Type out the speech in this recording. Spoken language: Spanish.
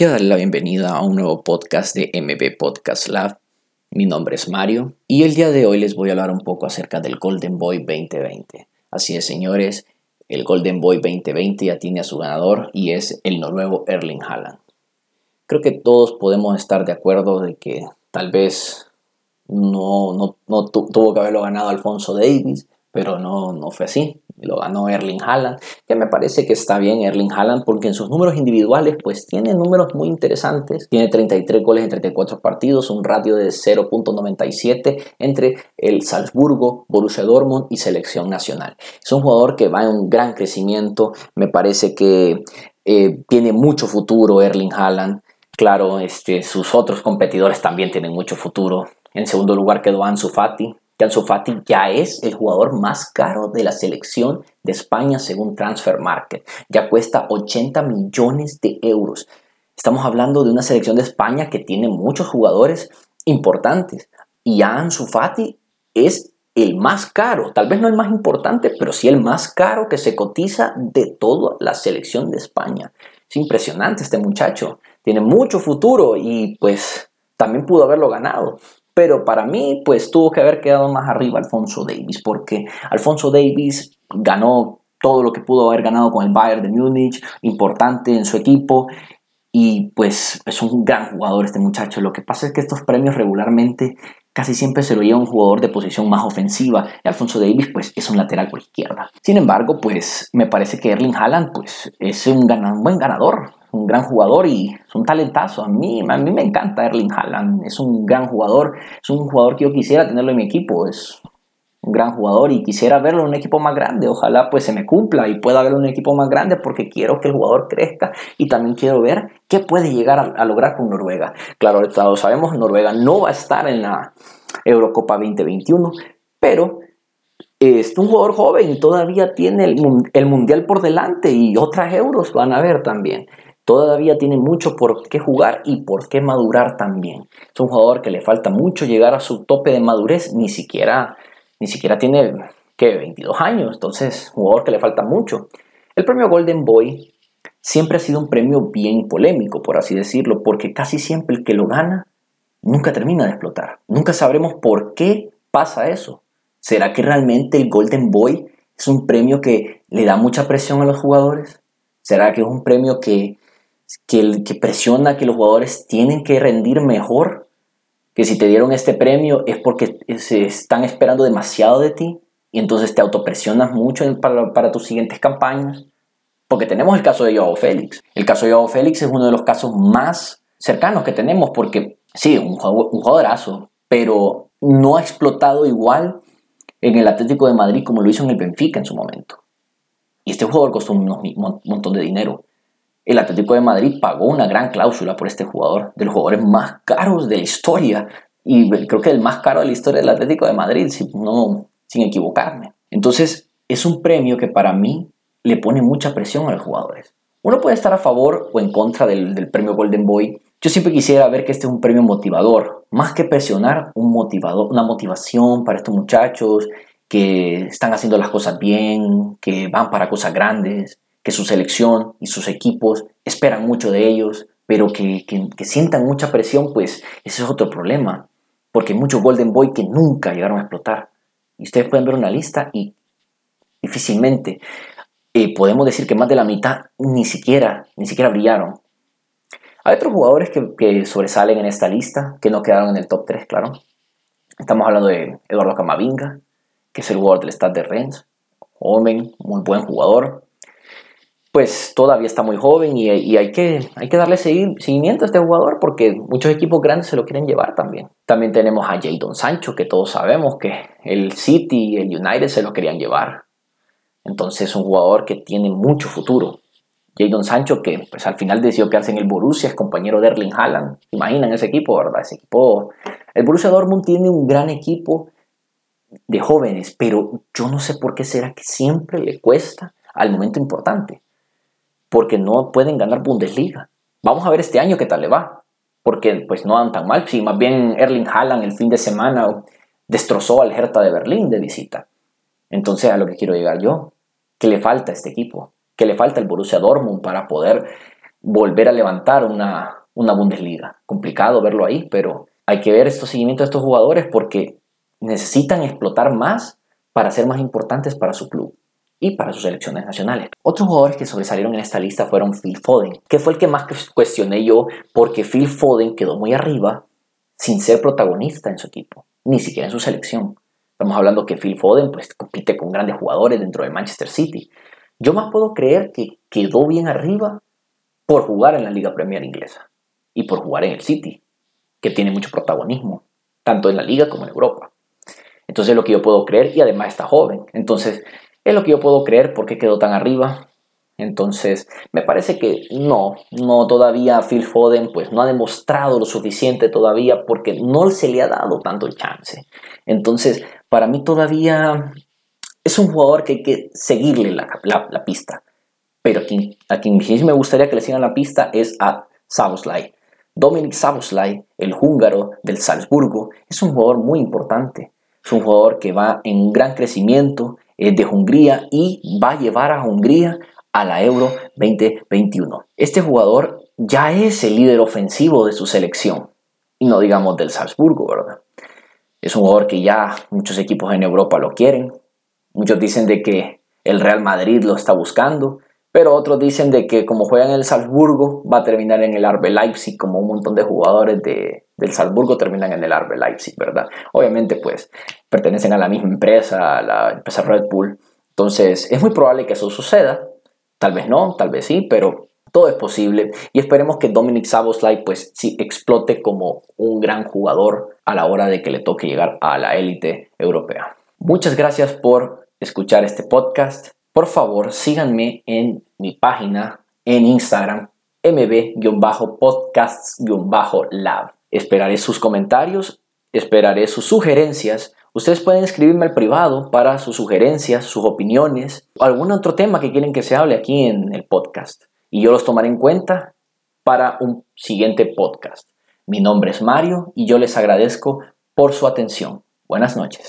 Quiero darle la bienvenida a un nuevo podcast de MB Podcast Lab. Mi nombre es Mario y el día de hoy les voy a hablar un poco acerca del Golden Boy 2020. Así es, señores, el Golden Boy 2020 ya tiene a su ganador y es el noruego Erling Haaland. Creo que todos podemos estar de acuerdo de que tal vez no, no, no tuvo que haberlo ganado Alfonso Davis, pero no, no fue así lo ganó Erling Haaland, que me parece que está bien Erling Haaland porque en sus números individuales pues tiene números muy interesantes, tiene 33 goles en 34 partidos, un ratio de 0.97 entre el Salzburgo, Borussia Dortmund y selección nacional. Es un jugador que va en un gran crecimiento, me parece que eh, tiene mucho futuro Erling Haaland. Claro, este, sus otros competidores también tienen mucho futuro. En segundo lugar quedó Ansu Fati, que Ansu Fati ya es el jugador más caro de la selección de España según Transfer Market. Ya cuesta 80 millones de euros. Estamos hablando de una selección de España que tiene muchos jugadores importantes. Y Ansu Fati es el más caro, tal vez no el más importante, pero sí el más caro que se cotiza de toda la selección de España. Es impresionante este muchacho, tiene mucho futuro y pues también pudo haberlo ganado pero para mí pues tuvo que haber quedado más arriba Alfonso Davis, porque Alfonso Davis ganó todo lo que pudo haber ganado con el Bayern de Múnich, importante en su equipo, y pues es un gran jugador este muchacho. Lo que pasa es que estos premios regularmente casi siempre se lo lleva un jugador de posición más ofensiva. Y Alfonso Davis, pues, es un lateral por izquierda. Sin embargo, pues, me parece que Erling Haaland, pues, es un, un buen ganador un gran jugador y es un talentazo. A mí, a mí me encanta Erling Haaland, es un gran jugador, es un jugador que yo quisiera tenerlo en mi equipo, es un gran jugador y quisiera verlo en un equipo más grande. Ojalá pues se me cumpla y pueda verlo en un equipo más grande porque quiero que el jugador crezca y también quiero ver qué puede llegar a, lograr con Noruega. Claro, todos sabemos, Noruega no va a estar en la Eurocopa 2021, pero es un jugador joven y todavía tiene el, el, mundial por delante y otras euros van a ver también todavía tiene mucho por qué jugar y por qué madurar también. Es un jugador que le falta mucho llegar a su tope de madurez, ni siquiera, ni siquiera tiene ¿qué? 22 años, entonces jugador que le falta mucho. El premio Golden Boy siempre ha sido un premio bien polémico, por así decirlo, porque casi siempre el que lo gana nunca termina de explotar. Nunca sabremos por qué pasa eso. ¿Será que realmente el Golden Boy es un premio que le da mucha presión a los jugadores? ¿Será que es un premio que que, que presiona que los jugadores tienen que rendir mejor, que si te dieron este premio es porque se están esperando demasiado de ti y entonces te autopresionas mucho para, tus siguientes campañas. Porque tenemos el caso de Joao Félix. El caso de Joao Félix es uno de los casos más cercanos que tenemos porque sí, un, un jugadorazo, pero no ha explotado igual en el Atlético de Madrid como lo hizo en el Benfica en su momento. Y este jugador costó un montón de dinero el Atlético de Madrid pagó una gran cláusula por este jugador, de los jugadores más caros de la historia, y creo que el más caro de la historia del Atlético de Madrid, si no, sin equivocarme. Entonces, es un premio que para mí le pone mucha presión a los jugadores. Uno puede estar a favor o en contra del, premio Golden Boy. Yo siempre quisiera ver que este es un premio motivador, más que presionar, un motivador, una motivación para estos muchachos que están haciendo las cosas bien, que van para cosas grandes que su selección y sus equipos esperan mucho de ellos, pero que, sientan mucha presión, pues ese es otro problema, porque hay muchos Golden Boy que nunca llegaron a explotar. Y ustedes pueden ver una lista y difícilmente eh, podemos decir que más de la mitad ni siquiera, ni siquiera brillaron. Hay otros jugadores que, que, sobresalen en esta lista, que no quedaron en el top 3, claro. Estamos hablando de Eduardo Camavinga, que es el jugador del Stade de Rennes. Joven, muy buen jugador pues todavía está muy joven y, hay, que, hay que darle seguimiento a este jugador porque muchos equipos grandes se lo quieren llevar también. También tenemos a Jadon Sancho, que todos sabemos que el City y el United se lo querían llevar. Entonces es un jugador que tiene mucho futuro. Jadon Sancho, que pues al final decidió quedarse en el Borussia, es compañero de Erling Haaland. Imaginan ese equipo, ¿verdad? Ese equipo... El Borussia Dortmund tiene un gran equipo de jóvenes, pero yo no sé por qué será que siempre le cuesta al momento importante porque no pueden ganar Bundesliga. Vamos a ver este año qué tal le va, porque pues no dan tan mal. Si más bien Erling Haaland el fin de semana destrozó al Hertha de Berlín de visita. Entonces a lo que quiero llegar yo, ¿qué le falta a este equipo? ¿Qué le falta al Borussia Dortmund para poder volver a levantar una, una Bundesliga. Complicado verlo ahí, pero hay que ver estos seguimientos de estos jugadores porque necesitan explotar más para ser más importantes para su club y para sus selecciones nacionales. Otros jugadores que sobresalieron en esta lista fueron Phil Foden, que fue el que más cuestioné yo porque Phil Foden quedó muy arriba sin ser protagonista en su equipo, ni siquiera en su selección. Estamos hablando que Phil Foden pues, compite con grandes jugadores dentro de Manchester City. Yo más puedo creer que quedó bien arriba por jugar en la Liga Premier inglesa y por jugar en el City, que tiene mucho protagonismo, tanto en la liga como en Europa. Entonces es lo que yo puedo creer y además está joven. Entonces es lo que yo puedo creer porque quedó tan arriba. Entonces, me parece que no, no todavía Phil Foden pues no ha demostrado lo suficiente todavía porque no se le ha dado tanto el chance. Entonces, para mí todavía es un jugador que hay que seguirle la, pista. Pero a quien, a quien me gustaría que le sigan la pista es a Savoslai. Dominic Savoslai, el húngaro del Salzburgo, es un jugador muy importante. Es un jugador que va en gran crecimiento, de Hungría y va a llevar a Hungría a la Euro 2021. Este jugador ya es el líder ofensivo de su selección y no digamos del Salzburgo, ¿verdad? Es un jugador que ya muchos equipos en Europa lo quieren. Muchos dicen de que el Real Madrid lo está buscando, pero otros dicen de que como juega en el Salzburgo va a terminar en el RB Leipzig, como un montón de jugadores de, del Salzburgo terminan en el RB Leipzig, ¿verdad? Obviamente pues pertenecen a la misma empresa, a la empresa Red Bull. Entonces es muy probable que eso suceda, Tal vez no, tal vez sí, pero todo es posible y esperemos que Dominic Saboslai pues sí explote como un gran jugador a la hora de que le toque llegar a la élite europea. Muchas gracias por escuchar este podcast. Por favor, síganme en mi página en Instagram mb-podcasts-lab. Esperaré sus comentarios, esperaré sus sugerencias Ustedes pueden escribirme al privado para sus sugerencias, sus opiniones, algún otro tema que quieren que se hable aquí en el podcast. Y yo los tomaré en cuenta para un siguiente podcast. Mi nombre es Mario y yo les agradezco por su atención. Buenas noches.